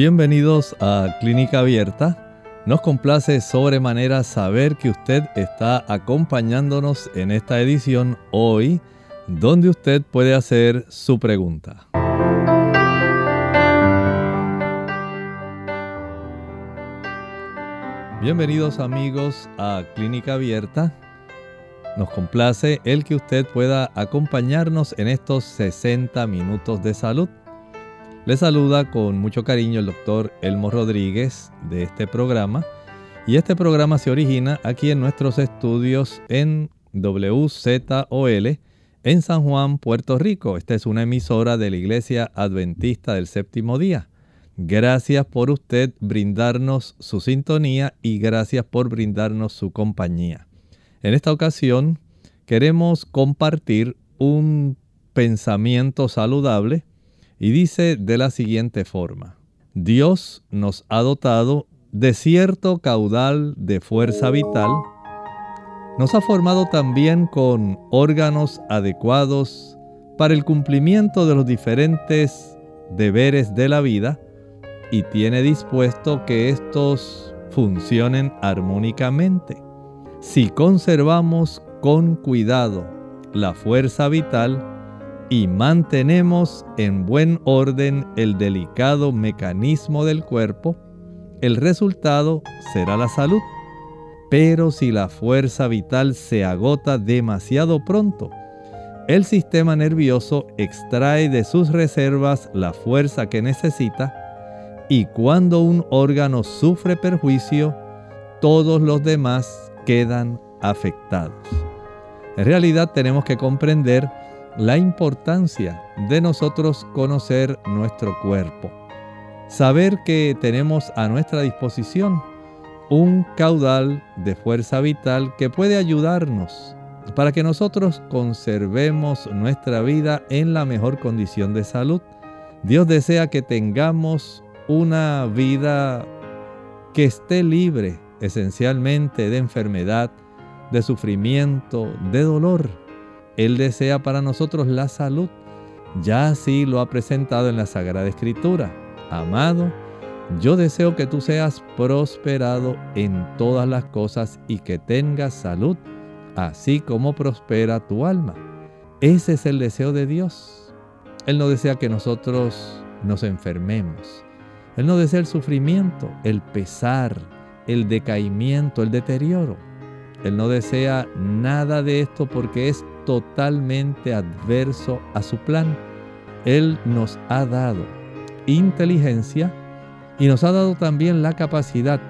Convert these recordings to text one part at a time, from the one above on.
Bienvenidos a Clínica Abierta. Nos complace sobremanera saber que usted está acompañándonos en esta edición hoy, donde usted puede hacer su pregunta. Bienvenidos amigos a Clínica Abierta. Nos complace el que usted pueda acompañarnos en estos 60 minutos de salud. Le saluda con mucho cariño el doctor Elmo Rodríguez de este programa. Y este programa se origina aquí en nuestros estudios en WZOL en San Juan, Puerto Rico. Esta es una emisora de la Iglesia Adventista del Séptimo Día. Gracias por usted brindarnos su sintonía y gracias por brindarnos su compañía. En esta ocasión queremos compartir un pensamiento saludable y dice de la siguiente forma, Dios nos ha dotado de cierto caudal de fuerza vital, nos ha formado también con órganos adecuados para el cumplimiento de los diferentes deberes de la vida y tiene dispuesto que estos funcionen armónicamente. Si conservamos con cuidado la fuerza vital, y mantenemos en buen orden el delicado mecanismo del cuerpo, el resultado será la salud. Pero si la fuerza vital se agota demasiado pronto, el sistema nervioso extrae de sus reservas la fuerza que necesita y cuando un órgano sufre perjuicio, todos los demás quedan afectados. En realidad tenemos que comprender la importancia de nosotros conocer nuestro cuerpo. Saber que tenemos a nuestra disposición un caudal de fuerza vital que puede ayudarnos para que nosotros conservemos nuestra vida en la mejor condición de salud. Dios desea que tengamos una vida que esté libre esencialmente de enfermedad, de sufrimiento, de dolor él desea para nosotros la salud. Ya así lo ha presentado en la Sagrada Escritura. Amado, yo deseo que tú seas prosperado en todas las cosas y que tengas salud, así como prospera tu alma. Ese es el deseo de Dios. Él no desea que nosotros nos enfermemos. Él no desea el sufrimiento, el pesar, el decaimiento, el deterioro. Él no desea nada de esto porque es totalmente adverso a su plan. Él nos ha dado inteligencia y nos ha dado también la capacidad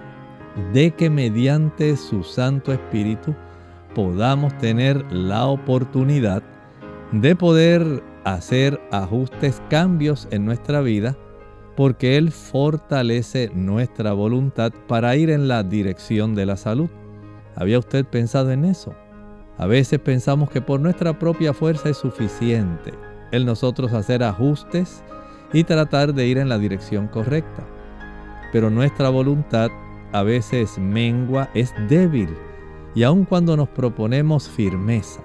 de que mediante su Santo Espíritu podamos tener la oportunidad de poder hacer ajustes, cambios en nuestra vida, porque Él fortalece nuestra voluntad para ir en la dirección de la salud. ¿Había usted pensado en eso? A veces pensamos que por nuestra propia fuerza es suficiente el nosotros hacer ajustes y tratar de ir en la dirección correcta. Pero nuestra voluntad a veces mengua, es débil y aun cuando nos proponemos firmeza,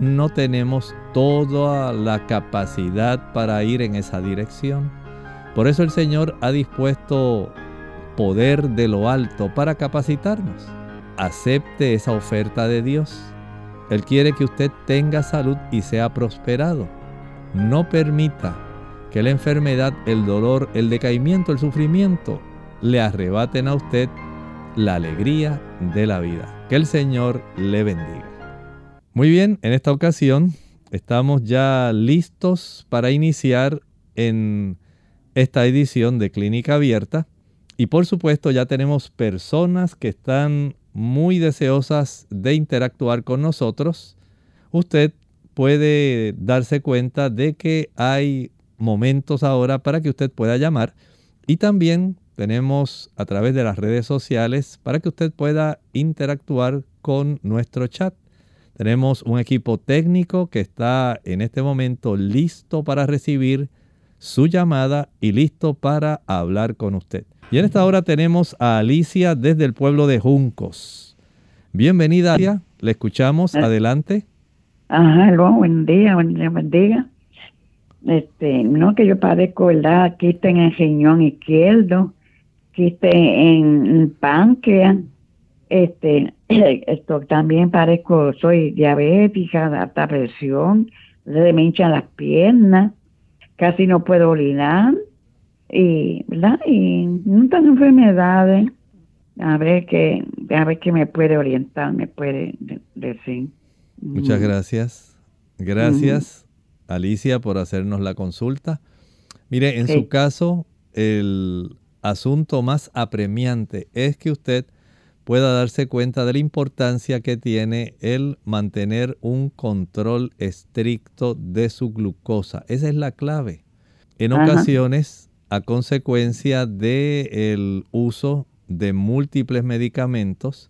no tenemos toda la capacidad para ir en esa dirección. Por eso el Señor ha dispuesto poder de lo alto para capacitarnos acepte esa oferta de Dios. Él quiere que usted tenga salud y sea prosperado. No permita que la enfermedad, el dolor, el decaimiento, el sufrimiento le arrebaten a usted la alegría de la vida. Que el Señor le bendiga. Muy bien, en esta ocasión estamos ya listos para iniciar en esta edición de Clínica Abierta. Y por supuesto ya tenemos personas que están muy deseosas de interactuar con nosotros, usted puede darse cuenta de que hay momentos ahora para que usted pueda llamar y también tenemos a través de las redes sociales para que usted pueda interactuar con nuestro chat. Tenemos un equipo técnico que está en este momento listo para recibir su llamada y listo para hablar con usted. Y en esta hora tenemos a Alicia desde el pueblo de Juncos. Bienvenida, Alicia. Le escuchamos. Ah. Adelante. Ajá, buen día, buen día, buen día. Este, no que yo padezco, ¿verdad? Aquí está en el riñón izquierdo quiste en páncreas, este, esto también parezco, soy diabética, alta presión, se me hinchan las piernas, casi no puedo orinar, y, ¿verdad? Y muchas enfermedades, a ver que, a ver que me puede orientar, me puede decir. Muchas gracias. Gracias, Alicia, por hacernos la consulta. Mire, en su caso, el asunto más apremiante es que usted pueda darse cuenta de la importancia que tiene el mantener un control estricto de su glucosa. Esa es la clave. En ocasiones, a consecuencia del uso de múltiples medicamentos,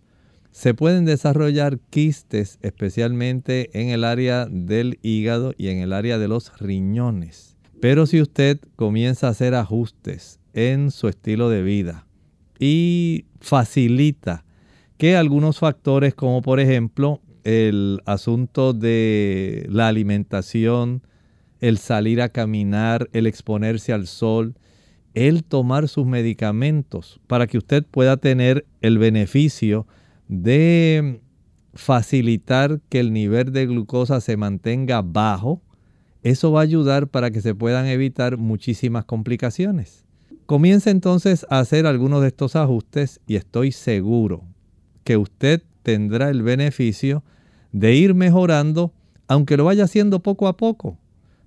se pueden desarrollar quistes, especialmente en el área del hígado y en el área de los riñones. Pero si usted comienza a hacer ajustes en su estilo de vida y facilita que algunos factores como por ejemplo el asunto de la alimentación, el salir a caminar, el exponerse al sol, el tomar sus medicamentos para que usted pueda tener el beneficio de facilitar que el nivel de glucosa se mantenga bajo, eso va a ayudar para que se puedan evitar muchísimas complicaciones. Comience entonces a hacer algunos de estos ajustes y estoy seguro que usted tendrá el beneficio de ir mejorando, aunque lo vaya haciendo poco a poco.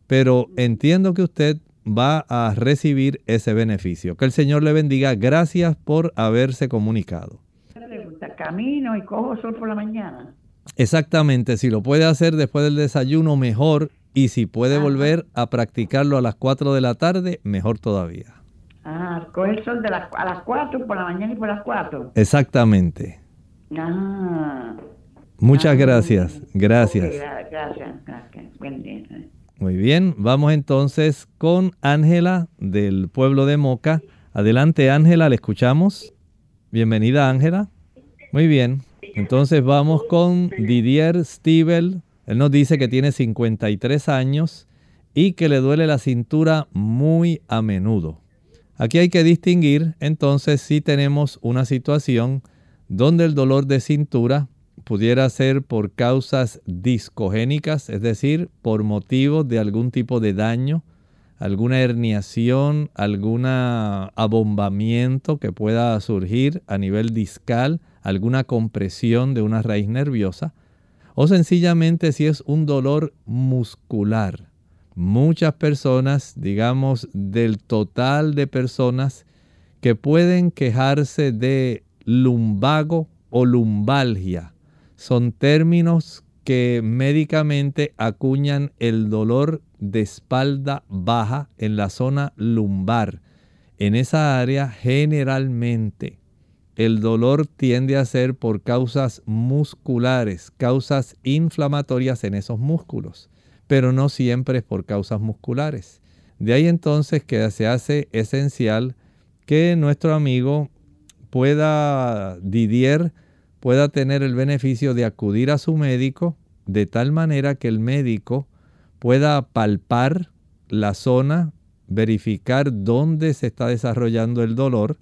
Pero entiendo que usted va a recibir ese beneficio. Que el Señor le bendiga. Gracias por haberse comunicado. Camino y cojo sol por la mañana. Exactamente, si lo puede hacer después del desayuno, mejor. Y si puede volver a practicarlo a las 4 de la tarde, mejor todavía. Ah, coge el sol de las, a las 4 por la mañana y por las 4. Exactamente. Ah. Muchas ah, gracias. Gracias. gracias, gracias. Buen día. Muy bien, vamos entonces con Ángela del pueblo de Moca. Adelante Ángela, le escuchamos. Bienvenida Ángela. Muy bien, entonces vamos con Didier Stiebel. Él nos dice que tiene 53 años y que le duele la cintura muy a menudo. Aquí hay que distinguir entonces si tenemos una situación donde el dolor de cintura pudiera ser por causas discogénicas, es decir, por motivo de algún tipo de daño, alguna herniación, algún abombamiento que pueda surgir a nivel discal, alguna compresión de una raíz nerviosa, o sencillamente si es un dolor muscular. Muchas personas, digamos, del total de personas que pueden quejarse de lumbago o lumbalgia. Son términos que médicamente acuñan el dolor de espalda baja en la zona lumbar. En esa área generalmente el dolor tiende a ser por causas musculares, causas inflamatorias en esos músculos pero no siempre es por causas musculares. De ahí entonces que se hace esencial que nuestro amigo pueda, Didier, pueda tener el beneficio de acudir a su médico de tal manera que el médico pueda palpar la zona, verificar dónde se está desarrollando el dolor,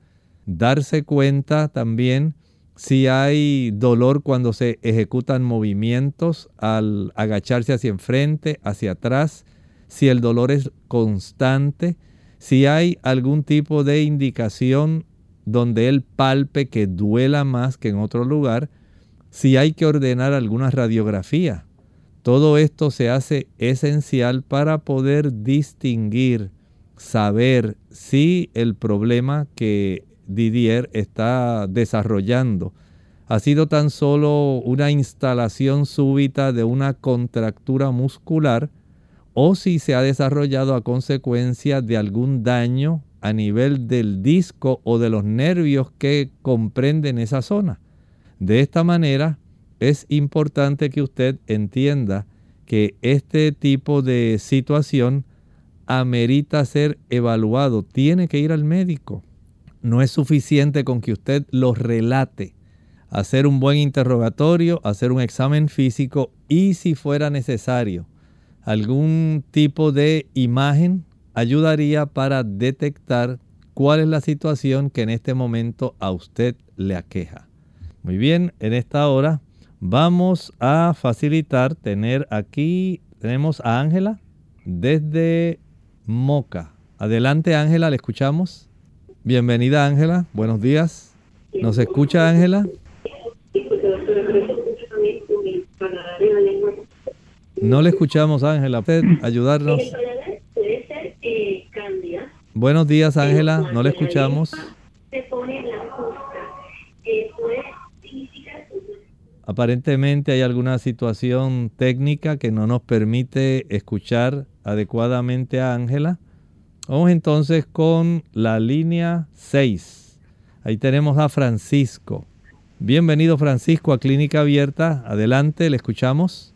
darse cuenta también si hay dolor cuando se ejecutan movimientos al agacharse hacia enfrente, hacia atrás, si el dolor es constante, si hay algún tipo de indicación donde él palpe que duela más que en otro lugar, si hay que ordenar alguna radiografía. Todo esto se hace esencial para poder distinguir, saber si el problema que Didier está desarrollando ha sido tan solo una instalación súbita de una contractura muscular o si se ha desarrollado a consecuencia de algún daño a nivel del disco o de los nervios que comprenden esa zona. De esta manera es importante que usted entienda que este tipo de situación amerita ser evaluado, tiene que ir al médico. No es suficiente con que usted lo relate, hacer un buen interrogatorio, hacer un examen físico y si fuera necesario algún tipo de imagen ayudaría para detectar cuál es la situación que en este momento a usted le aqueja. Muy bien, en esta hora vamos a facilitar tener aquí, tenemos a Ángela desde Moca. Adelante Ángela, le escuchamos. Bienvenida Ángela, buenos días. ¿Nos escucha Ángela? No le escuchamos Ángela, Buenos días Ángela, no le escuchamos. Aparentemente hay alguna situación técnica que no nos permite escuchar adecuadamente a Ángela. Vamos entonces con la línea 6. Ahí tenemos a Francisco. Bienvenido Francisco a Clínica Abierta. Adelante, le escuchamos.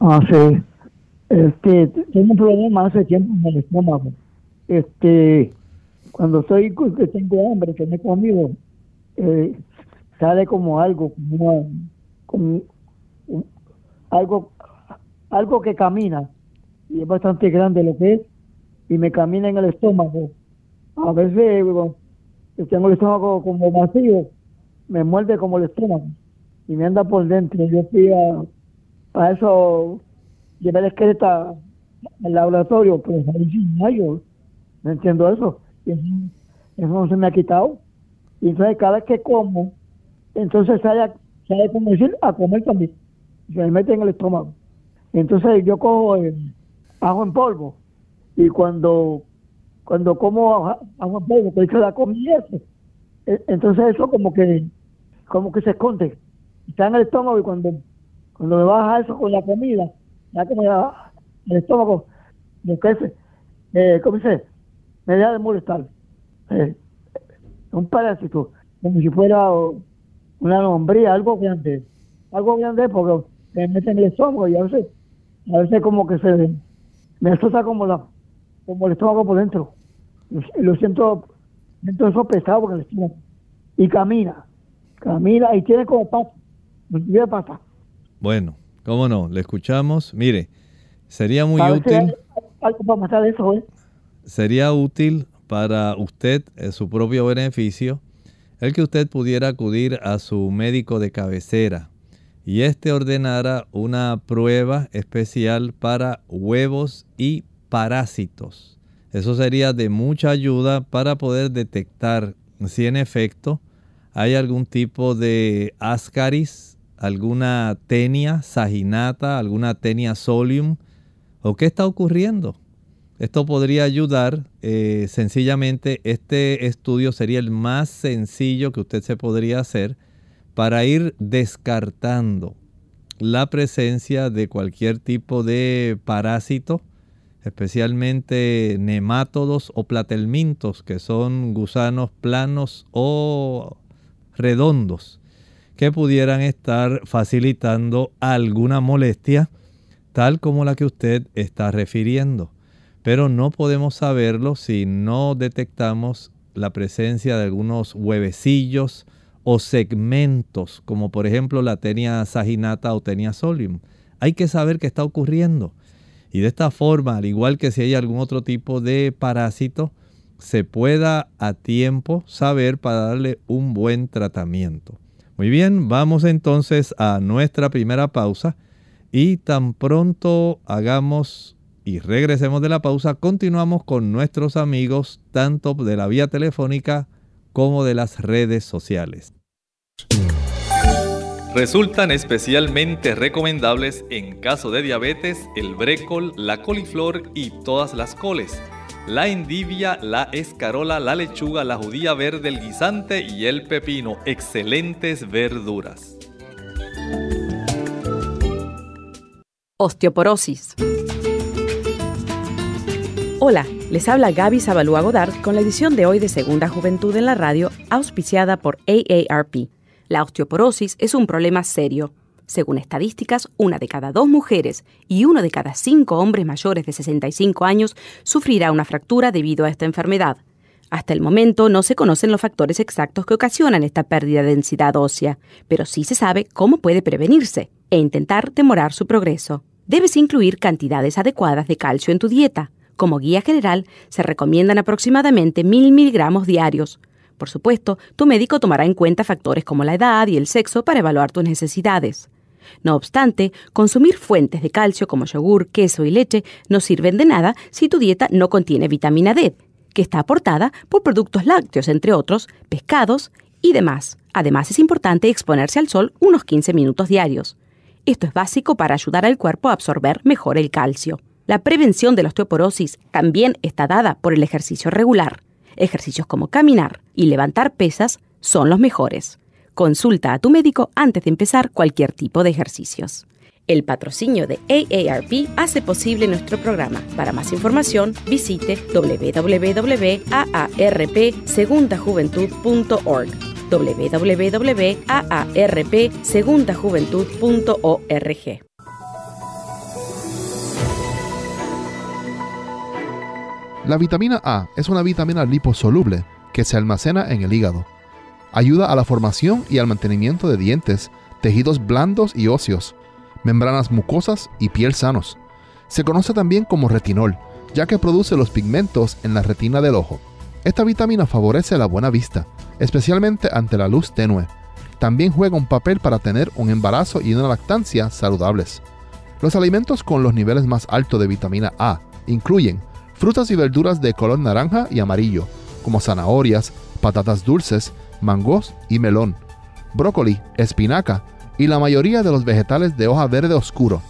Ah, sí. Este, tengo un problema hace tiempo en el estómago. Este, cuando estoy, que tengo hambre, que me he eh, sale como algo, como algo, algo que camina y es bastante grande lo que es y me camina en el estómago. A veces tengo el estómago como vacío, me muerde como el estómago y me anda por dentro. Yo fui a, a eso, el esqueleto al laboratorio, pero yo no entiendo eso. Eso. se me ha quitado. Y entonces cada vez que como, entonces sale sabe como decir a comer también. Se me mete en el estómago. Entonces yo cojo el ajo en polvo y cuando cuando como ajo en polvo, que hice la comida, e, entonces eso como que como que se esconde. Está en el estómago y cuando cuando me baja eso con la comida, ya que me da el estómago, me crece, eh, ¿cómo dice? Me deja de molestar. Eh, un parásito, como si fuera una lombría, algo grande, algo grande porque me meten en el estómago y a veces, a veces como que se me asusta como la, como el estómago por dentro. Lo, lo siento, siento eso pesado porque el estómago. Y camina, camina y tiene como pata, me pata. Bueno, cómo no, le escuchamos. Mire, sería muy útil. Algo para matar eso, ¿eh? Sería útil para usted, en su propio beneficio, el que usted pudiera acudir a su médico de cabecera y éste ordenara una prueba especial para huevos y parásitos. Eso sería de mucha ayuda para poder detectar si en efecto hay algún tipo de ascaris, alguna tenia saginata, alguna tenia solium, o qué está ocurriendo. Esto podría ayudar. Eh, sencillamente, este estudio sería el más sencillo que usted se podría hacer para ir descartando la presencia de cualquier tipo de parásito, especialmente nemátodos o platelmintos, que son gusanos planos o redondos, que pudieran estar facilitando alguna molestia, tal como la que usted está refiriendo pero no podemos saberlo si no detectamos la presencia de algunos huevecillos o segmentos, como por ejemplo la tenia saginata o tenia solium. Hay que saber qué está ocurriendo. Y de esta forma, al igual que si hay algún otro tipo de parásito, se pueda a tiempo saber para darle un buen tratamiento. Muy bien, vamos entonces a nuestra primera pausa y tan pronto hagamos y regresemos de la pausa, continuamos con nuestros amigos tanto de la vía telefónica como de las redes sociales. Resultan especialmente recomendables en caso de diabetes el brécol, la coliflor y todas las coles la endivia, la escarola, la lechuga, la judía verde, el guisante y el pepino. Excelentes verduras. Osteoporosis. Hola, les habla Gaby Zabalúa Godard con la edición de hoy de Segunda Juventud en la Radio, auspiciada por AARP. La osteoporosis es un problema serio. Según estadísticas, una de cada dos mujeres y uno de cada cinco hombres mayores de 65 años sufrirá una fractura debido a esta enfermedad. Hasta el momento no se conocen los factores exactos que ocasionan esta pérdida de densidad ósea, pero sí se sabe cómo puede prevenirse e intentar demorar su progreso. Debes incluir cantidades adecuadas de calcio en tu dieta como guía general, se recomiendan aproximadamente 1000 miligramos diarios. Por supuesto, tu médico tomará en cuenta factores como la edad y el sexo para evaluar tus necesidades. No obstante, consumir fuentes de calcio como yogur, queso y leche no sirven de nada si tu dieta no contiene vitamina D, que está aportada por productos lácteos, entre otros, pescados y demás. Además, es importante exponerse al sol unos 15 minutos diarios. Esto es básico para ayudar al cuerpo a absorber mejor el calcio. La prevención de la osteoporosis también está dada por el ejercicio regular. Ejercicios como caminar y levantar pesas son los mejores. Consulta a tu médico antes de empezar cualquier tipo de ejercicios. El patrocinio de AARP hace posible nuestro programa. Para más información, visite www.aarpsegundajuventud.org www.aarpsegundajuventud.org La vitamina A es una vitamina liposoluble que se almacena en el hígado. Ayuda a la formación y al mantenimiento de dientes, tejidos blandos y óseos, membranas mucosas y piel sanos. Se conoce también como retinol, ya que produce los pigmentos en la retina del ojo. Esta vitamina favorece la buena vista, especialmente ante la luz tenue. También juega un papel para tener un embarazo y una lactancia saludables. Los alimentos con los niveles más altos de vitamina A incluyen frutas y verduras de color naranja y amarillo, como zanahorias, patatas dulces, mangos y melón, brócoli, espinaca y la mayoría de los vegetales de hoja verde oscuro.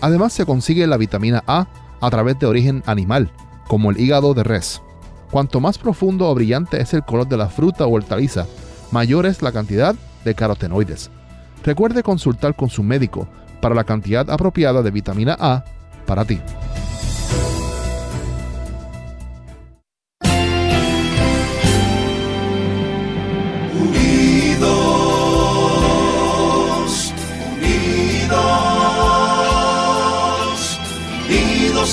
Además se consigue la vitamina A a través de origen animal, como el hígado de res. Cuanto más profundo o brillante es el color de la fruta o hortaliza, mayor es la cantidad de carotenoides. Recuerde consultar con su médico para la cantidad apropiada de vitamina A para ti.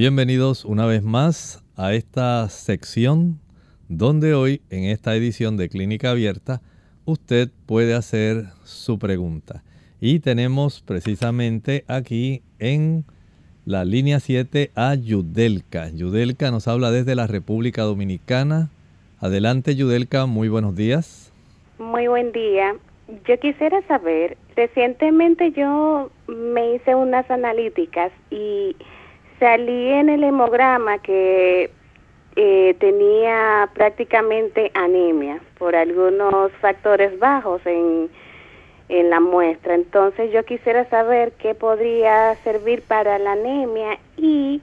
Bienvenidos una vez más a esta sección donde hoy en esta edición de Clínica Abierta usted puede hacer su pregunta. Y tenemos precisamente aquí en la línea 7 a Yudelka. Yudelka nos habla desde la República Dominicana. Adelante Yudelka, muy buenos días. Muy buen día. Yo quisiera saber, recientemente yo me hice unas analíticas y salí en el hemograma que eh, tenía prácticamente anemia por algunos factores bajos en, en la muestra. Entonces yo quisiera saber qué podría servir para la anemia y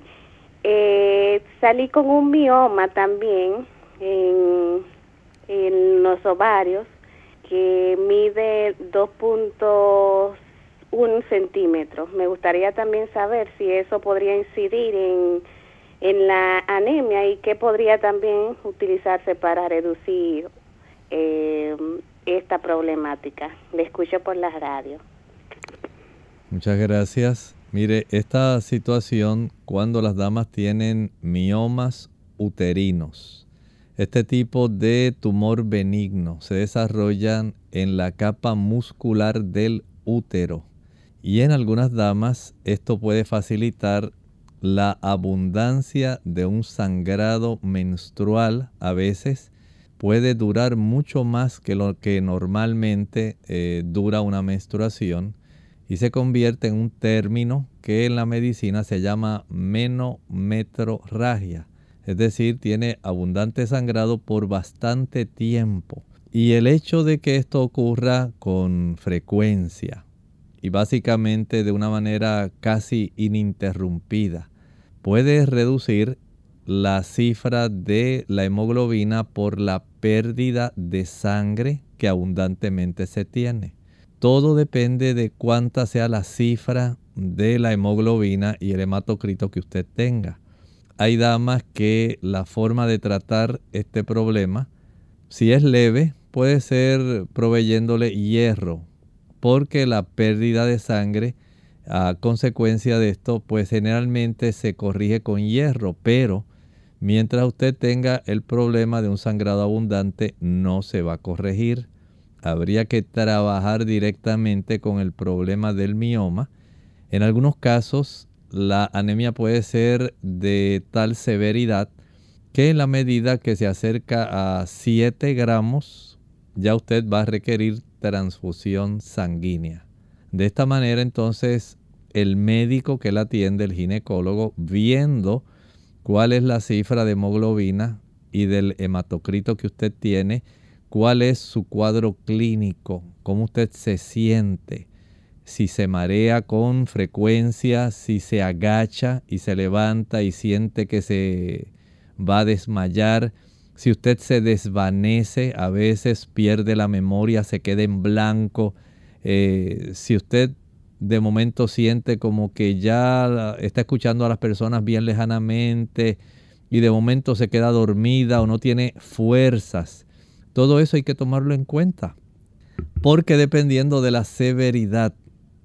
eh, salí con un mioma también en, en los ovarios que mide 2.5 un centímetro. Me gustaría también saber si eso podría incidir en, en la anemia y qué podría también utilizarse para reducir eh, esta problemática. Le escucho por la radio. Muchas gracias. Mire, esta situación cuando las damas tienen miomas uterinos, Este tipo de tumor benigno se desarrolla en la capa muscular del útero y en algunas damas esto puede facilitar la abundancia de un sangrado menstrual. A veces puede durar mucho más que lo que normalmente eh, dura una menstruación y se convierte en un término que en la medicina se llama menometrorragia, es decir, tiene abundante sangrado por bastante tiempo. Y el hecho de que esto ocurra con frecuencia y básicamente de una manera casi ininterrumpida puede reducir la cifra de la hemoglobina por la pérdida de sangre que abundantemente se tiene. Todo depende de cuánta sea la cifra de la hemoglobina y el hematocrito que usted tenga. Hay damas que la forma de tratar este problema, si es leve, puede ser proveyéndole hierro, porque la pérdida de sangre a consecuencia de esto, pues generalmente se corrige con hierro, pero Mientras usted tenga el problema de un sangrado abundante, no se va a corregir. Habría que trabajar directamente con el problema del mioma. En algunos casos, la anemia puede ser de tal severidad que en la medida que se acerca a 7 gramos, ya usted va a requerir transfusión sanguínea. De esta manera, entonces, el médico que la atiende, el ginecólogo, viendo cuál es la cifra de hemoglobina y del hematocrito que usted tiene, cuál es su cuadro clínico, cómo usted se siente, si se marea con frecuencia, si se agacha y se levanta y siente que se va a desmayar, si usted se desvanece, a veces pierde la memoria, se queda en blanco, eh, si usted de momento siente como que ya está escuchando a las personas bien lejanamente y de momento se queda dormida o no tiene fuerzas. Todo eso hay que tomarlo en cuenta. Porque dependiendo de la severidad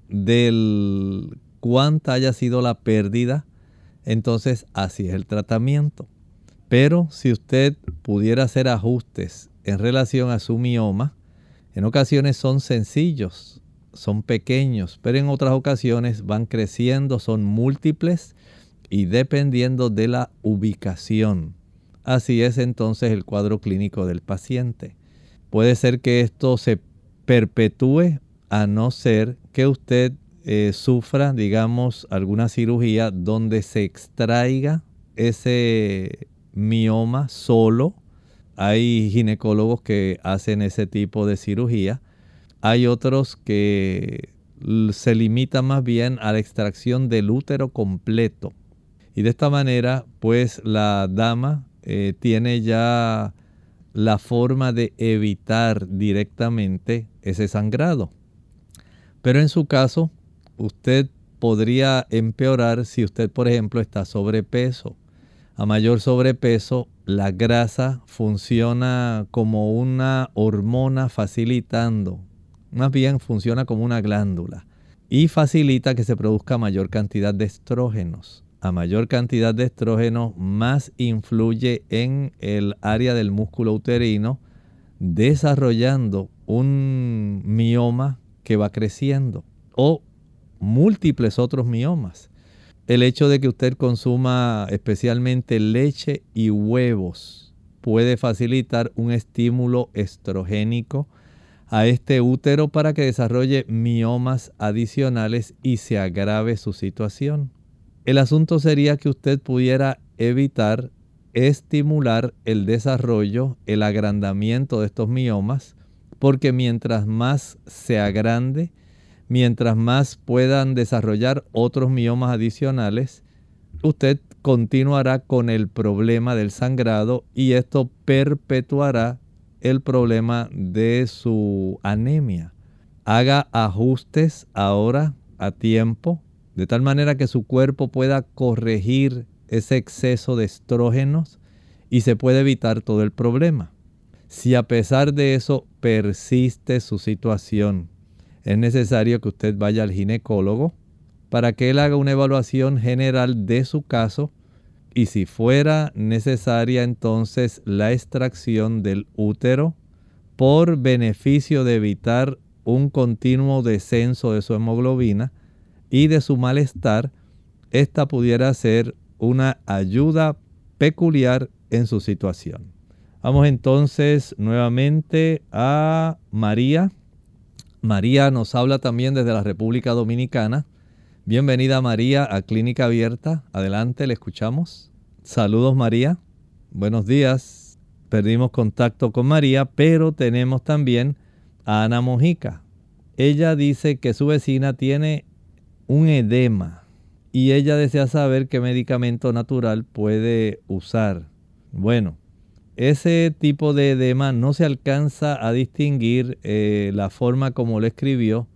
del cuánta haya sido la pérdida, entonces así es el tratamiento. Pero si usted pudiera hacer ajustes en relación a su mioma, en ocasiones son sencillos son pequeños, pero en otras ocasiones van creciendo, son múltiples y dependiendo de la ubicación. Así es entonces el cuadro clínico del paciente. Puede ser que esto se perpetúe a no ser que usted eh, sufra, digamos, alguna cirugía donde se extraiga ese mioma solo. Hay ginecólogos que hacen ese tipo de cirugía hay otros que se limitan más bien a la extracción del útero completo. Y de esta manera, pues la dama eh, tiene ya la forma de evitar directamente ese sangrado. Pero en su caso, usted podría empeorar si usted, por ejemplo, está sobrepeso. A mayor sobrepeso, la grasa funciona como una hormona facilitando más bien funciona como una glándula y facilita que se produzca mayor cantidad de estrógenos. A mayor cantidad de estrógenos, más influye en el área del músculo uterino, desarrollando un mioma que va creciendo o múltiples otros miomas. El hecho de que usted consuma especialmente leche y huevos puede facilitar un estímulo estrogénico a este útero para que desarrolle miomas adicionales y se agrave su situación. El asunto sería que usted pudiera evitar estimular el desarrollo, el agrandamiento de estos miomas, porque mientras más se agrande, mientras más puedan desarrollar otros miomas adicionales, usted continuará con el problema del sangrado y esto perpetuará el problema de su anemia. Haga ajustes ahora a tiempo, de tal manera que su cuerpo pueda corregir ese exceso de estrógenos y se puede evitar todo el problema. Si a pesar de eso persiste su situación, es necesario que usted vaya al ginecólogo para que él haga una evaluación general de su caso y si fuera necesaria entonces la extracción del útero por beneficio de evitar un continuo descenso de su hemoglobina y de su malestar, esta pudiera ser una ayuda peculiar en su situación. Vamos entonces nuevamente a María. María nos habla también desde la República Dominicana. Bienvenida María a Clínica Abierta. Adelante, le escuchamos. Saludos María. Buenos días. Perdimos contacto con María, pero tenemos también a Ana Mojica. Ella dice que su vecina tiene un edema y ella desea saber qué medicamento natural puede usar. Bueno, ese tipo de edema no se alcanza a distinguir eh, la forma como lo escribió.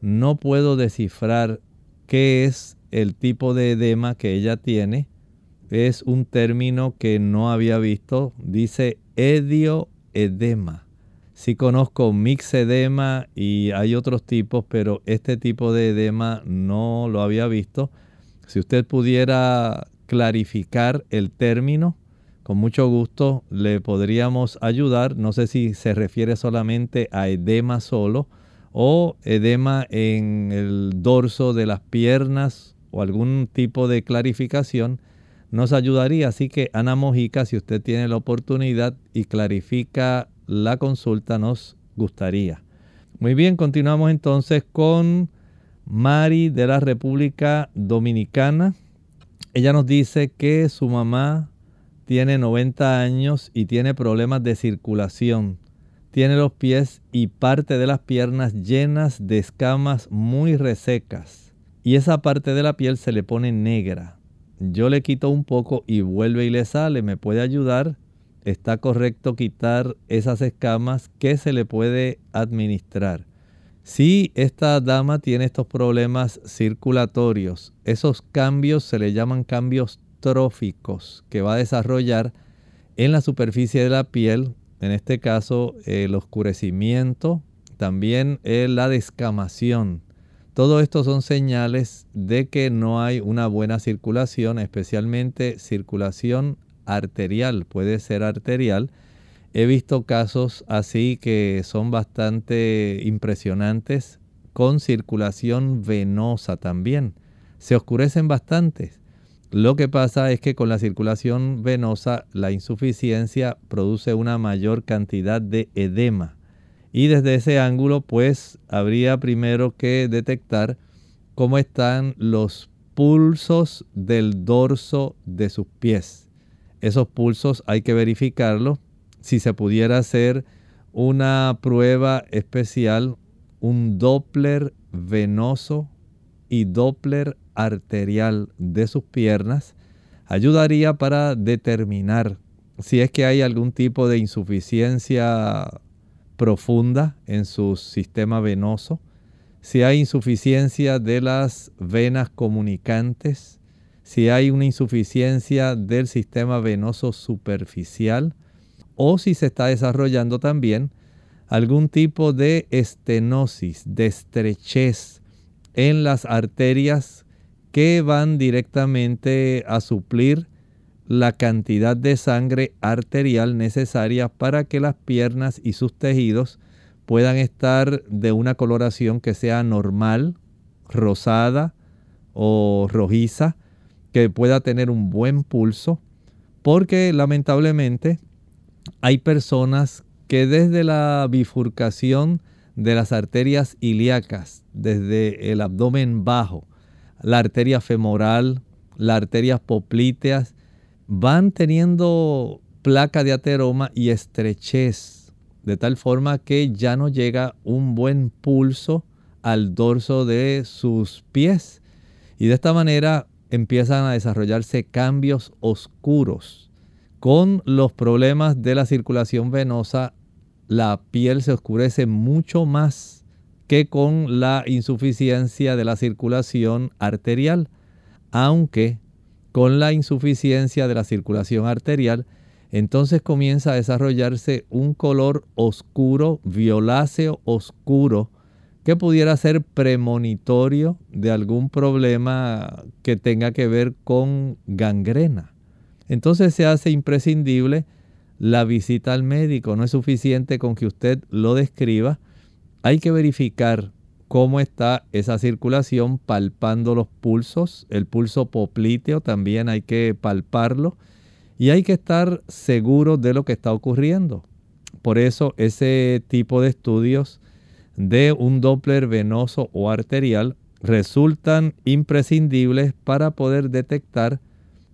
No puedo descifrar qué es el tipo de edema que ella tiene. Es un término que no había visto. Dice edioedema. Sí conozco mixedema y hay otros tipos, pero este tipo de edema no lo había visto. Si usted pudiera clarificar el término, con mucho gusto le podríamos ayudar. No sé si se refiere solamente a edema solo o edema en el dorso de las piernas o algún tipo de clarificación nos ayudaría. Así que Ana Mojica, si usted tiene la oportunidad y clarifica la consulta nos gustaría. Muy bien, continuamos entonces con Mari de la República Dominicana. Ella nos dice que su mamá tiene 90 años y tiene problemas de circulación. Tiene los pies y parte de las piernas llenas de escamas muy resecas. Y esa parte de la piel se le pone negra. Yo le quito un poco y vuelve y le sale. ¿Me puede ayudar? está correcto quitar esas escamas que se le puede administrar. Si esta dama tiene estos problemas circulatorios, esos cambios se le llaman cambios que va a desarrollar en la superficie de la piel, en este caso el oscurecimiento, también la descamación. Todo esto son señales de que no hay una buena circulación, especialmente circulación arterial, puede ser arterial. He visto casos así que son bastante impresionantes con circulación venosa también. Se oscurecen bastante. Lo que pasa es que con la circulación venosa la insuficiencia produce una mayor cantidad de edema. Y desde ese ángulo pues habría primero que detectar cómo están los pulsos del dorso de sus pies esos pulsos hay que verificarlos. Si se pudiera hacer una prueba especial, un Doppler venoso y Doppler arterial de sus piernas, ayudaría para determinar si es que hay algún tipo de insuficiencia profunda en su sistema venoso, si hay insuficiencia de las venas comunicantes, si hay una insuficiencia del sistema venoso superficial o si se está desarrollando también algún tipo de estenosis, de estrechez en las arterias que van directamente a suplir la cantidad de sangre arterial necesaria para que las piernas y sus tejidos puedan estar de una coloración que sea normal, rosada o rojiza, que pueda tener un buen pulso, porque lamentablemente hay personas que desde la bifurcación de las arterias ilíacas, desde el abdomen bajo, la arteria femoral, las arterias poplíteas, van teniendo placa de ateroma y estrechez, de tal forma que ya no llega un buen pulso al dorso de sus pies. Y de esta manera empiezan a desarrollarse cambios oscuros. Con los problemas de la circulación venosa, la piel se oscurece mucho más que con la insuficiencia de la circulación arterial, aunque con la insuficiencia de la circulación arterial, entonces comienza a desarrollarse un color oscuro, violáceo oscuro, que pudiera ser premonitorio de algún problema que tenga que ver con gangrena. entonces se hace imprescindible la visita al médico. No es suficiente con que usted lo describa. Hay que verificar cómo está esa circulación palpando los pulsos. El pulso popliteo también hay que palparlo. Y hay que estar seguro de lo que está ocurriendo. Por eso ese tipo de estudios de un Doppler venoso o arterial resultan imprescindibles para poder detectar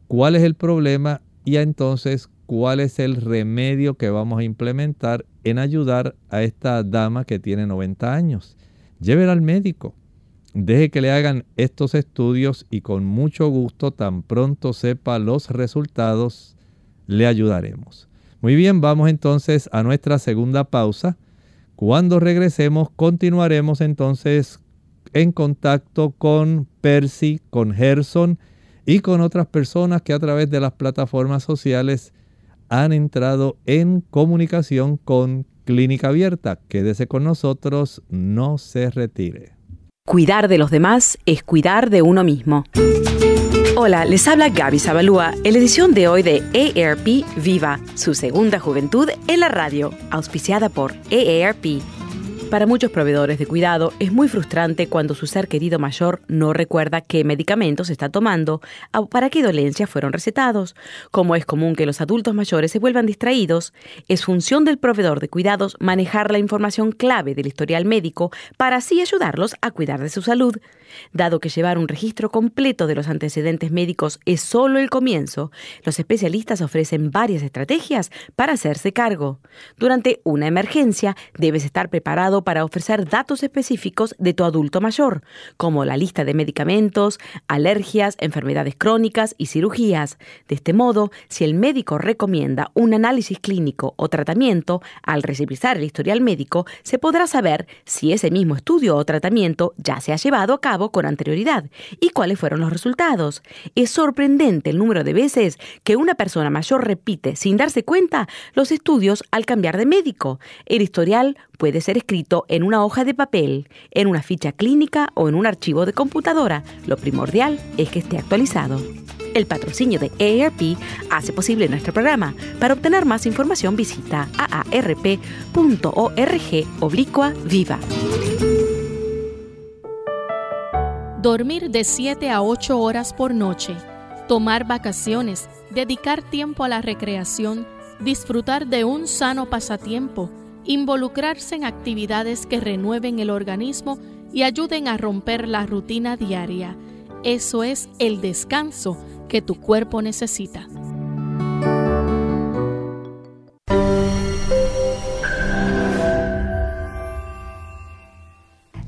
cuál es el problema y entonces cuál es el remedio que vamos a implementar en ayudar a esta dama que tiene 90 años. Llévela al médico. Deje que le hagan estos estudios y con mucho gusto, tan pronto sepa los resultados, le ayudaremos. Muy bien, vamos entonces a nuestra segunda pausa. Cuando regresemos, continuaremos entonces en contacto con Percy, con Gerson y con otras personas que a través de las plataformas sociales han entrado en comunicación con Clínica Abierta. Quédese con nosotros, no se retire. Cuidar de los demás es cuidar de uno mismo. Hola, les habla Gaby Zabalúa en la edición de hoy de AARP Viva, su segunda juventud en la radio, auspiciada por AARP. Para muchos proveedores de cuidado es muy frustrante cuando su ser querido mayor no recuerda qué medicamentos está tomando o para qué dolencias fueron recetados. Como es común que los adultos mayores se vuelvan distraídos, es función del proveedor de cuidados manejar la información clave del historial médico para así ayudarlos a cuidar de su salud. Dado que llevar un registro completo de los antecedentes médicos es solo el comienzo, los especialistas ofrecen varias estrategias para hacerse cargo. Durante una emergencia, debes estar preparado para ofrecer datos específicos de tu adulto mayor, como la lista de medicamentos, alergias, enfermedades crónicas y cirugías. De este modo, si el médico recomienda un análisis clínico o tratamiento, al revisar el historial médico, se podrá saber si ese mismo estudio o tratamiento ya se ha llevado a cabo con anterioridad y cuáles fueron los resultados. Es sorprendente el número de veces que una persona mayor repite sin darse cuenta los estudios al cambiar de médico. El historial puede ser escrito en una hoja de papel, en una ficha clínica o en un archivo de computadora. Lo primordial es que esté actualizado. El patrocinio de AARP hace posible nuestro programa. Para obtener más información visita aarp.org oblicua viva. Dormir de 7 a 8 horas por noche, tomar vacaciones, dedicar tiempo a la recreación, disfrutar de un sano pasatiempo, involucrarse en actividades que renueven el organismo y ayuden a romper la rutina diaria. Eso es el descanso que tu cuerpo necesita.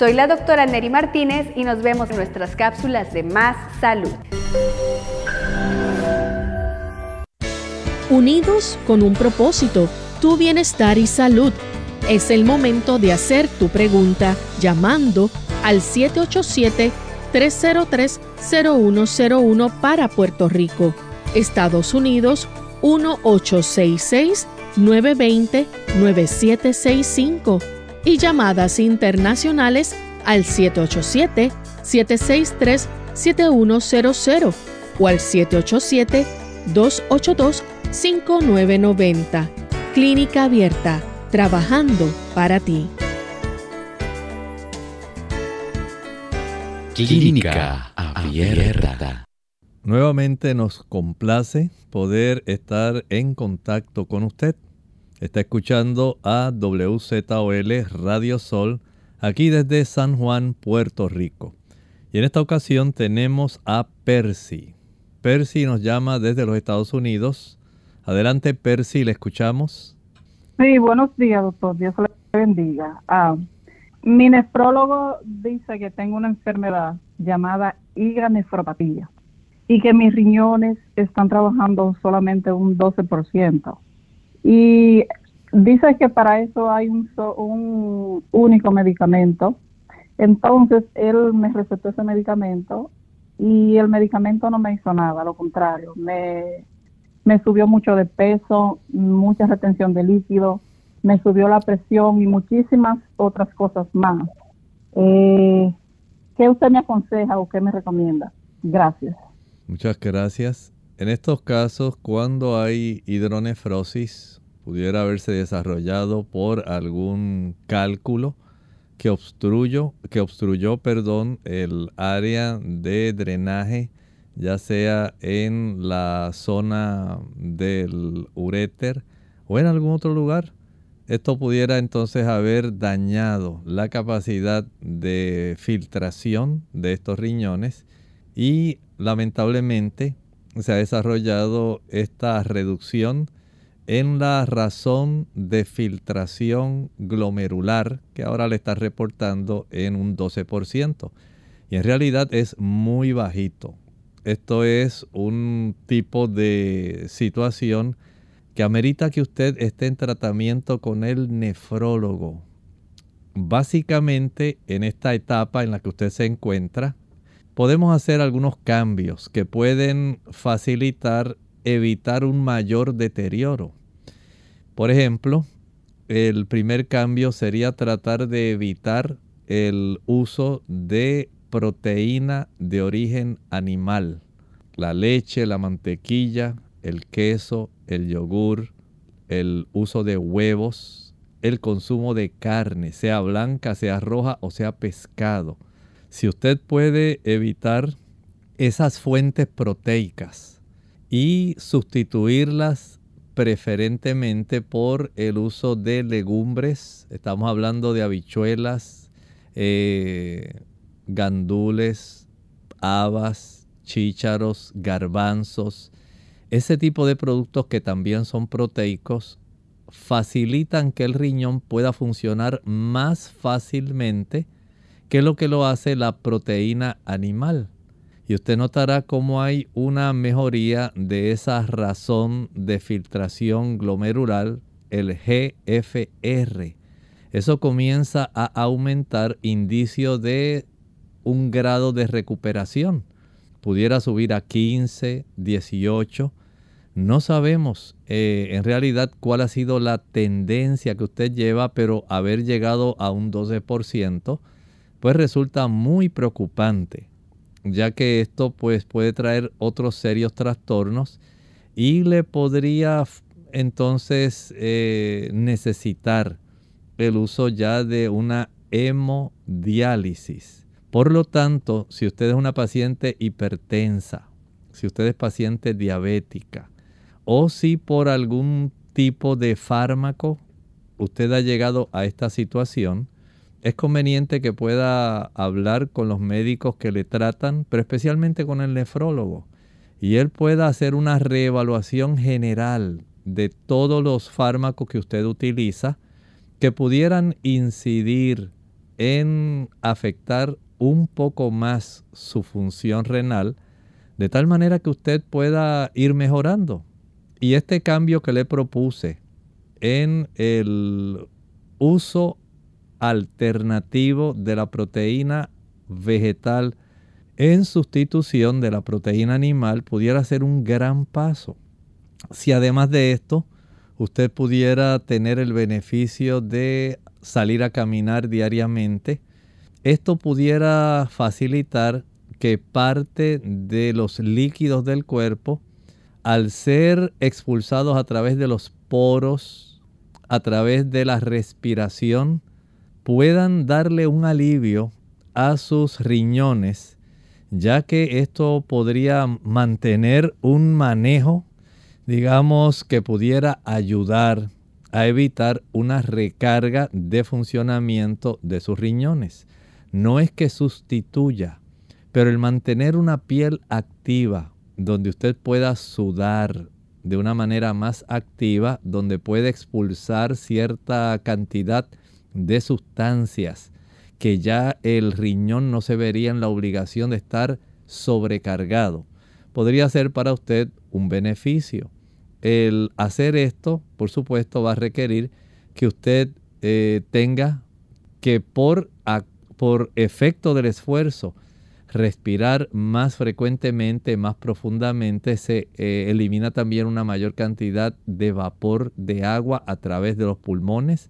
Soy la doctora Neri Martínez y nos vemos en nuestras cápsulas de Más Salud. Unidos con un propósito, tu bienestar y salud. Es el momento de hacer tu pregunta llamando al 787-303-0101 para Puerto Rico, Estados Unidos 1866-920-9765 y llamadas internacionales al 787-763-7100 o al 787-282-5990. Clínica Abierta, trabajando para ti. Clínica Abierta. Nuevamente nos complace poder estar en contacto con usted. Está escuchando a WZOL Radio Sol aquí desde San Juan, Puerto Rico. Y en esta ocasión tenemos a Percy. Percy nos llama desde los Estados Unidos. Adelante, Percy, le escuchamos. Sí, buenos días, doctor. Dios le bendiga. Ah, mi nefrólogo dice que tengo una enfermedad llamada higanefropatía y que mis riñones están trabajando solamente un 12%. Y dice que para eso hay un, un único medicamento. Entonces él me recetó ese medicamento y el medicamento no me hizo nada, lo contrario, me, subió mucho de peso, mucha retención de líquido, me subió la presión y muchísimas otras cosas más. Eh, ¿Qué usted me aconseja o qué me recomienda? Gracias. Muchas gracias. En estos casos, cuando hay hidronefrosis, pudiera haberse desarrollado por algún cálculo que obstruyó, que obstruyó, perdón, el área de drenaje, ya sea en la zona del uréter o en algún otro lugar. Esto pudiera entonces haber dañado la capacidad de filtración de estos riñones y lamentablemente se ha desarrollado esta reducción en la razón de filtración glomerular que ahora le está reportando en un 12%. Y en realidad es muy bajito. Esto es un tipo de situación que amerita que usted esté en tratamiento con el nefrólogo. Básicamente en esta etapa en la que usted se encuentra, podemos hacer algunos cambios que pueden facilitar evitar un mayor deterioro. Por ejemplo, el primer cambio sería tratar de evitar el uso de proteína de origen animal. La leche, la mantequilla, el queso, el yogur, el uso de huevos, el consumo de carne, sea blanca, sea roja o sea pescado. Si usted puede evitar esas fuentes proteicas y sustituirlas preferentemente por el uso de legumbres. Estamos hablando de habichuelas, eh, gandules, habas, chícharos, garbanzos. Ese tipo de productos que también son proteicos facilitan que el riñón pueda funcionar más fácilmente que lo que lo hace la proteína animal y usted notará cómo hay una mejoría de esa razón de filtración glomerular, el GFR. Eso comienza a aumentar indicio de un grado de recuperación. Pudiera subir a 15, 18. No sabemos eh, en realidad cuál ha sido la tendencia que usted lleva, pero haber llegado a un 12%, pues resulta muy preocupante ya que esto pues puede traer otros serios trastornos y le podría entonces eh, necesitar el uso ya de una hemodiálisis. Por lo tanto, si usted es una paciente hipertensa, si usted es paciente diabética o si por algún tipo de fármaco usted ha llegado a esta situación, es conveniente que pueda hablar con los médicos que le tratan, pero especialmente con el nefrólogo, y él pueda hacer una reevaluación general de todos los fármacos que usted utiliza que pudieran incidir en afectar un poco más su función renal, de tal manera que usted pueda ir mejorando. Y este cambio que le propuse en el uso alternativo de la proteína vegetal en sustitución de la proteína animal pudiera ser un gran paso. Si además de esto usted pudiera tener el beneficio de salir a caminar diariamente, esto pudiera facilitar que parte de los líquidos del cuerpo, al ser expulsados a través de los poros, a través de la respiración, puedan darle un alivio a sus riñones, ya que esto podría mantener un manejo, digamos, que pudiera ayudar a evitar una recarga de funcionamiento de sus riñones. No es que sustituya, Pero el mantener una piel activa, donde usted pueda sudar de una manera más activa, donde puede expulsar cierta cantidad de sustancias que ya el riñón no se vería en la obligación de estar sobrecargado, podría ser para usted un beneficio. El hacer esto, por supuesto, va a requerir que usted eh, tenga que por, por efecto del esfuerzo, respirar más frecuentemente, más profundamente, se eh, elimina también una mayor cantidad de vapor de agua a través de los pulmones.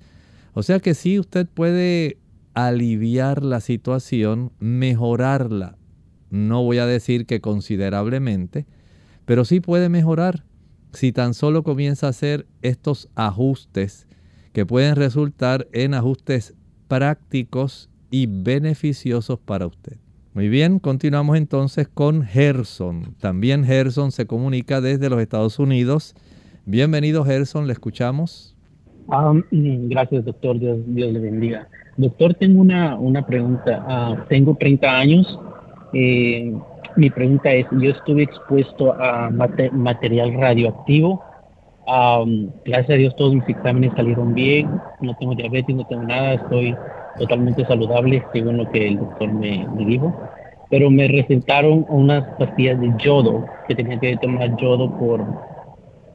O sea que sí, usted puede aliviar la situación, mejorarla. No voy a decir que considerablemente, pero sí puede mejorar si tan solo comienza a hacer estos ajustes que pueden resultar en ajustes prácticos y beneficiosos para usted. Muy bien, continuamos entonces con Gerson. También Gerson se comunica desde los Estados Unidos. Bienvenido Gerson, le escuchamos. Ah, mm, gracias doctor, Dios, Dios, le bendiga. Doctor, tengo una, una pregunta. Ah, tengo 30 años. Eh, mi pregunta es, yo estuve expuesto a material radioactivo. gracias a Dios todos mis exámenes salieron bien. No tengo diabetes, no tengo nada. Estoy totalmente saludable, según lo que el doctor me, dijo. Pero me recetaron unas pastillas de yodo, que tenía que tomar yodo por,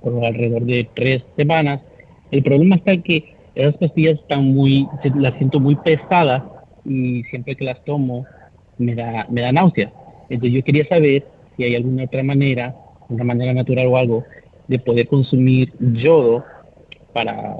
por alrededor de tres semanas. El problema está que esas pastillas están muy, las siento muy pesadas y siempre que las tomo me da, me da náusea. Entonces yo quería saber si hay alguna otra manera, una manera natural o algo, de poder consumir yodo para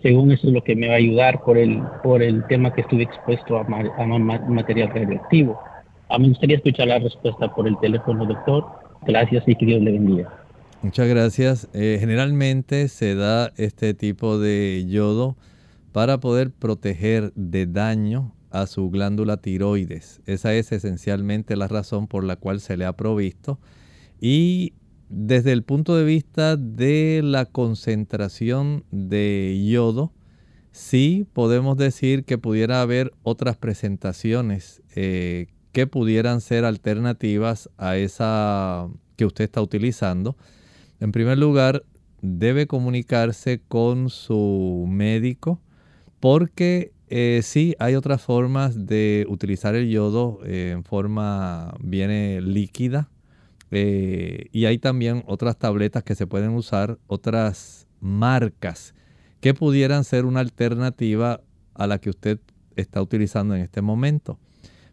según eso es lo que me va a ayudar por el, por el tema que estuve expuesto a, material radioactivo. A mí me gustaría escuchar la respuesta por el teléfono, doctor. Gracias y que Dios le bendiga. Muchas gracias. Eh, generalmente se da este tipo de yodo para poder proteger de daño a su glándula tiroides. Esa es esencialmente la razón por la cual se le ha provisto. Y desde el punto de vista de la concentración de yodo, sí podemos decir que pudiera haber otras presentaciones eh, que pudieran ser alternativas a esa que usted está utilizando. En primer lugar, debe comunicarse con su médico porque eh, sí hay otras formas de utilizar el yodo eh, en forma viene líquida eh, y hay también otras tabletas que se pueden usar, otras marcas que pudieran ser una alternativa a la que usted está utilizando en este momento.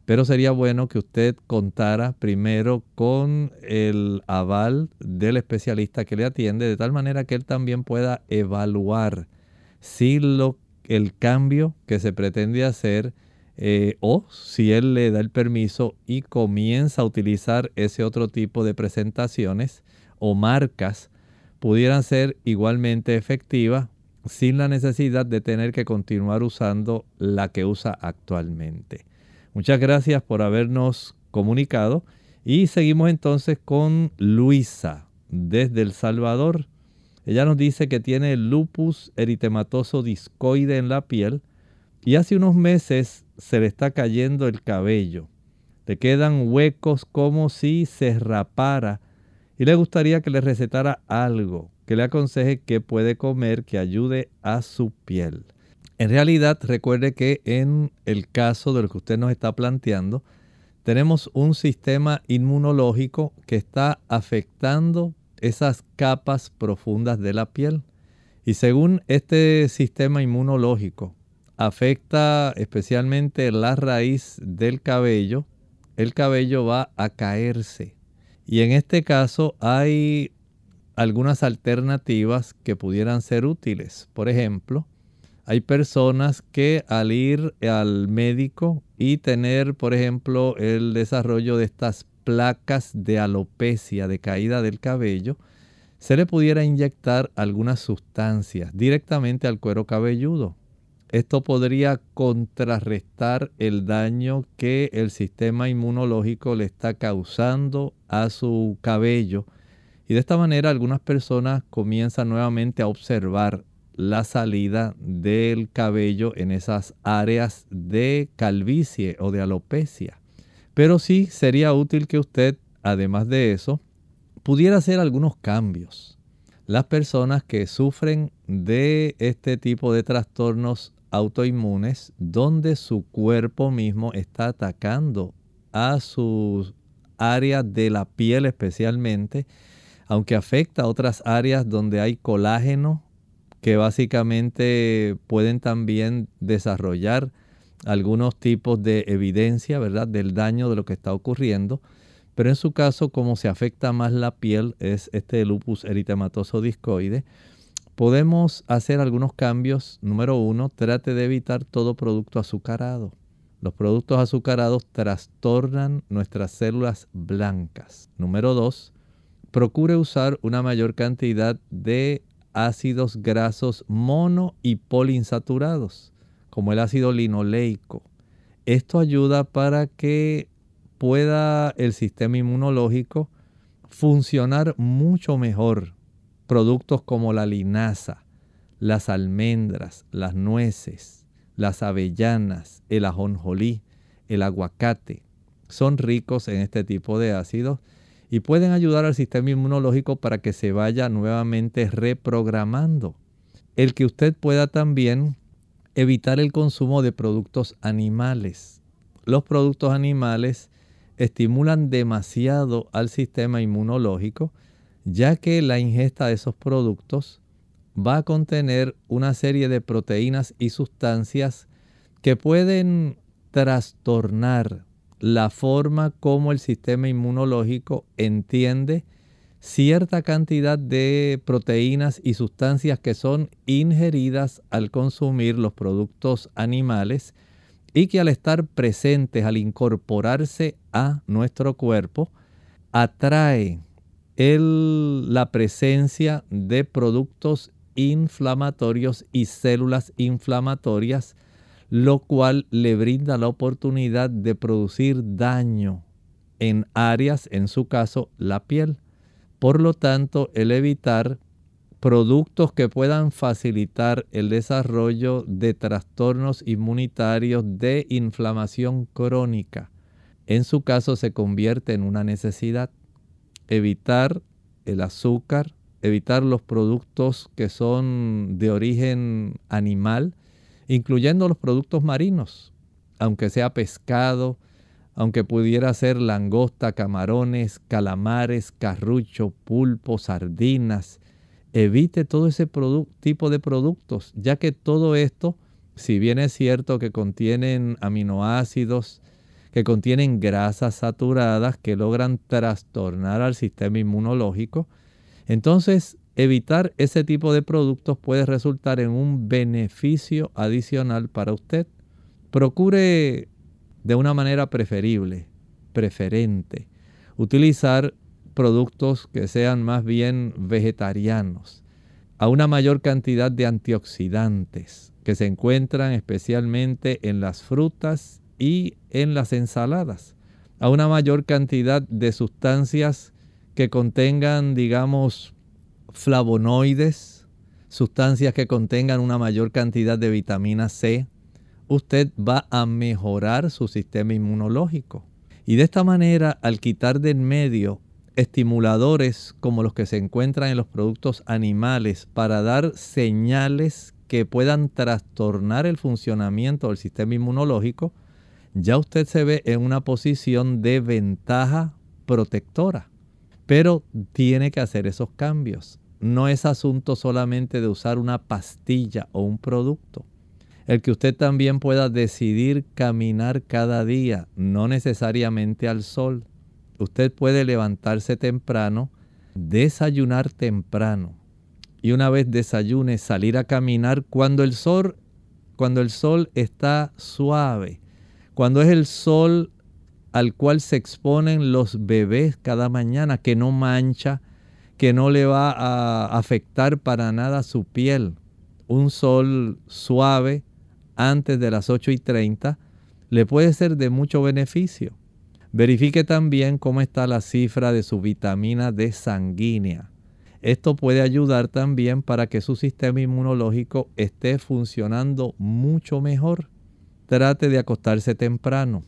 Pero sería bueno que usted contara primero con el aval del especialista que le atiende, de tal manera que él también pueda evaluar si lo, el cambio que se pretende hacer eh, o si él le da el permiso y comienza a utilizar ese otro tipo de presentaciones o marcas, pudieran ser igualmente efectivas sin la necesidad de tener que continuar usando la que usa actualmente. Muchas gracias por habernos comunicado y seguimos entonces con Luisa desde El Salvador. Ella nos dice que tiene lupus eritematoso discoide en la piel y hace unos meses se le está cayendo el cabello. Le quedan huecos como si se rapara y le gustaría que le recetara algo, que le aconseje qué puede comer que ayude a su piel. En realidad, recuerde que en el caso de lo que usted nos está planteando, tenemos un sistema inmunológico que está afectando esas capas profundas de la piel. Y según este sistema inmunológico, afecta especialmente la raíz del cabello, el cabello va a caerse. Y en este caso hay algunas alternativas que pudieran ser útiles. Por ejemplo, hay personas que al ir al médico y tener, por ejemplo, el desarrollo de estas placas de alopecia, de caída del cabello, se le pudiera inyectar algunas sustancias directamente al cuero cabelludo. Esto podría contrarrestar el daño que el sistema inmunológico le está causando a su cabello. Y de esta manera algunas personas comienzan nuevamente a observar la salida del cabello en esas áreas de calvicie o de alopecia. Pero sí sería útil que usted, además de eso, pudiera hacer algunos cambios. Las personas que sufren de este tipo de trastornos autoinmunes, donde su cuerpo mismo está atacando a sus áreas de la piel especialmente, aunque afecta a otras áreas donde hay colágeno, que básicamente pueden también desarrollar algunos tipos de evidencia, ¿verdad?, del daño de lo que está ocurriendo. Pero en su caso, como se afecta más la piel, es este lupus eritematoso discoide, podemos hacer algunos cambios. Número uno, trate de evitar todo producto azucarado. Los productos azucarados trastornan nuestras células blancas. Número dos, procure usar una mayor cantidad de ácidos grasos mono y poliinsaturados como el ácido linoleico. Esto ayuda para que pueda el sistema inmunológico funcionar mucho mejor. Productos como la linaza, las almendras, las nueces, las avellanas, el ajonjolí, el aguacate, son ricos en este tipo de ácidos y pueden ayudar al sistema inmunológico para que se vaya nuevamente reprogramando. El que usted pueda también evitar el consumo de productos animales. Los productos animales estimulan demasiado al sistema inmunológico, ya que la ingesta de esos productos va a contener una serie de proteínas y sustancias que pueden trastornar la forma como el sistema inmunológico entiende cierta cantidad de proteínas y sustancias que son ingeridas al consumir los productos animales y que al estar presentes, al incorporarse a nuestro cuerpo, atrae la presencia de productos inflamatorios y células inflamatorias, lo cual le brinda la oportunidad de producir daño en áreas, en su caso, la piel. Por lo tanto, el evitar productos que puedan facilitar el desarrollo de trastornos inmunitarios de inflamación crónica, en su caso se convierte en una necesidad. Evitar el azúcar, evitar los productos que son de origen animal, incluyendo los productos marinos, aunque sea pescado, aunque pudiera ser langosta, camarones, calamares, carrucho, pulpo, sardinas. Evite todo ese tipo de productos, ya que todo esto, si bien es cierto que contienen aminoácidos, que contienen grasas saturadas que logran trastornar al sistema inmunológico, entonces evitar ese tipo de productos puede resultar en un beneficio adicional para usted. Procure de una manera preferible, preferente. Utilizar productos que sean más bien vegetarianos, a una mayor cantidad de antioxidantes que se encuentran especialmente en las frutas y en las ensaladas, a una mayor cantidad de sustancias que contengan, digamos, flavonoides, sustancias que contengan una mayor cantidad de vitamina C, usted va a mejorar su sistema inmunológico. Y de esta manera, al quitar de en medio estimuladores como los que se encuentran en los productos animales para dar señales que puedan trastornar el funcionamiento del sistema inmunológico, ya usted se ve en una posición de ventaja protectora. Pero tiene que hacer esos cambios. No es asunto solamente de usar una pastilla o un producto. El que usted también pueda decidir caminar cada día, no necesariamente al sol. Usted puede levantarse temprano, desayunar temprano. Y una vez desayune salir a caminar cuando el sol cuando el sol está suave, cuando es el sol al cual se exponen los bebés cada mañana que no mancha, que no le va a afectar para nada su piel. Un sol suave, antes de las 8 y 30 le puede ser de mucho beneficio. Verifique también cómo está la cifra de su vitamina D sanguínea. Esto puede ayudar también para que su sistema inmunológico esté funcionando mucho mejor. Trate de acostarse temprano.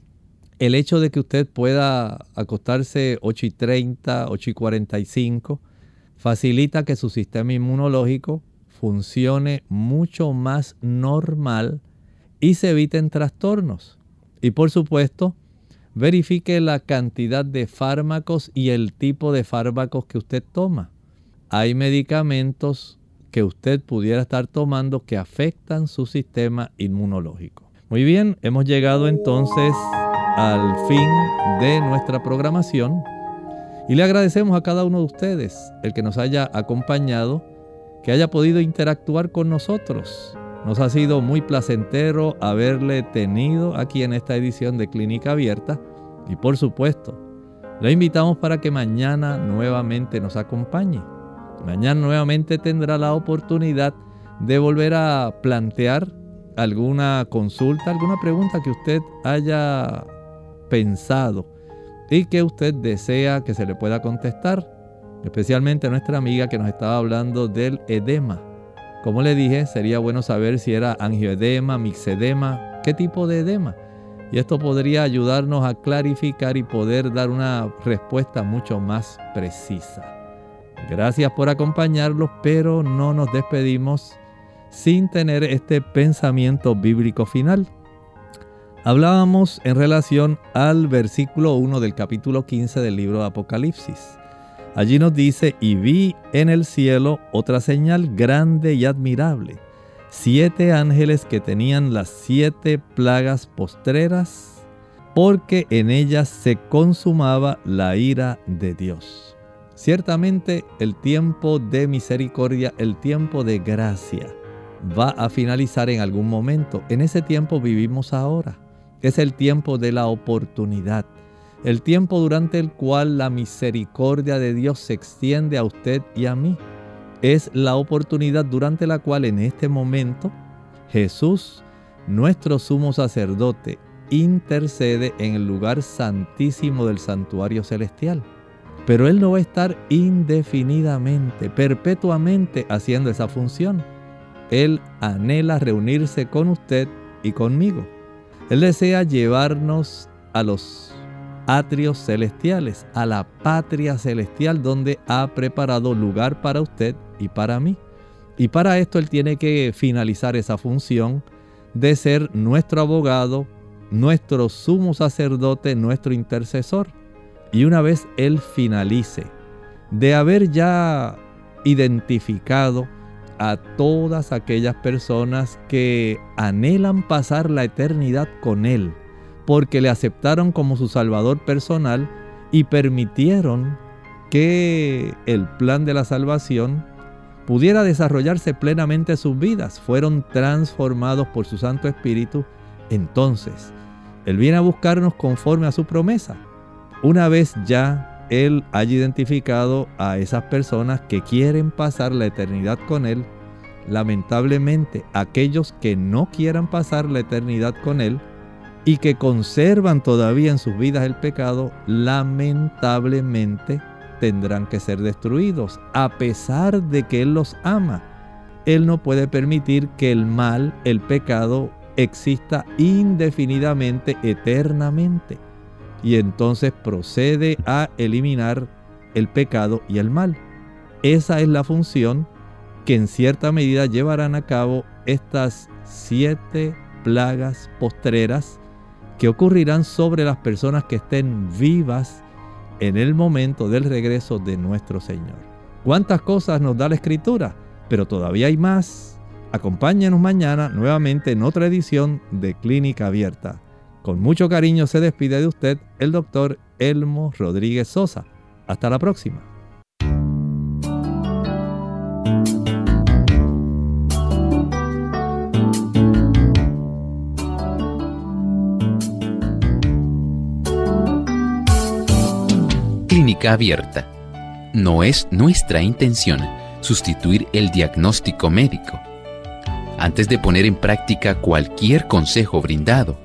el hecho de que usted pueda acostarse 8 y 30, 8 y 45, facilita que su sistema inmunológico funcione mucho más normal y se eviten trastornos. Y por supuesto, verifique la cantidad de fármacos y el tipo de fármacos que usted toma. Hay medicamentos que usted pudiera estar tomando que afectan su sistema inmunológico. Muy bien, hemos llegado entonces al fin de nuestra programación y le agradecemos a cada uno de ustedes el que nos haya acompañado, que haya podido interactuar con nosotros. Nos ha sido muy placentero haberle tenido aquí en esta edición de Clínica Abierta y por supuesto, le invitamos para que mañana nuevamente nos acompañe. Mañana nuevamente tendrá la oportunidad de volver a plantear alguna consulta, alguna pregunta que usted haya pensado y que usted desea que se le pueda contestar, especialmente a nuestra amiga que nos estaba hablando del edema. Como le dije, sería bueno saber si era angioedema, mixedema, qué tipo de edema. Y esto podría ayudarnos a clarificar y poder dar una respuesta mucho más precisa. Gracias por acompañarlos, pero no nos despedimos sin tener este pensamiento bíblico final. Hablábamos en relación al versículo 1 del capítulo 15 del libro de Apocalipsis. Allí nos dice, y vi en el cielo otra señal grande y admirable, siete ángeles que tenían las siete plagas postreras, porque en ellas se consumaba la ira de Dios. Ciertamente el tiempo de misericordia, el tiempo de gracia, va a finalizar en algún momento. En ese tiempo vivimos ahora. Es el tiempo de la oportunidad el tiempo durante el cual la misericordia de Dios se extiende a usted y a mí. Es la oportunidad durante la cual en este momento Jesús, nuestro sumo sacerdote, intercede en el lugar santísimo del santuario celestial. Pero Él no va a estar indefinidamente, perpetuamente haciendo esa función. Él anhela reunirse con usted y conmigo. Él desea llevarnos a los atrios celestiales, a la patria celestial donde ha preparado lugar para usted y para mí. Y para esto Él tiene que finalizar esa función de ser nuestro abogado, nuestro sumo sacerdote, nuestro intercesor. Y una vez Él finalice de haber ya identificado a todas aquellas personas que anhelan pasar la eternidad con Él, porque le aceptaron como su Salvador personal y permitieron que el plan de la salvación pudiera desarrollarse plenamente en sus vidas, fueron transformados por su Santo Espíritu, entonces Él viene a buscarnos conforme a su promesa. Una vez ya Él haya identificado a esas personas que quieren pasar la eternidad con Él, lamentablemente aquellos que no quieran pasar la eternidad con Él, y que conservan todavía en sus vidas el pecado, lamentablemente tendrán que ser destruidos, a pesar de que Él los ama. Él no puede permitir que el mal, el pecado, exista indefinidamente, eternamente. Y entonces procede a eliminar el pecado y el mal. Esa es la función que en cierta medida llevarán a cabo estas siete plagas postreras que ocurrirán sobre las personas que estén vivas en el momento del regreso de nuestro Señor. ¿Cuántas cosas nos da la Escritura? Pero todavía hay más. Acompáñenos mañana nuevamente en otra edición de Clínica Abierta. Con mucho cariño se despide de usted el doctor Elmo Rodríguez Sosa. Hasta la próxima. Clínica Abierta. No es nuestra intención sustituir el diagnóstico médico. Antes de poner en práctica cualquier consejo brindado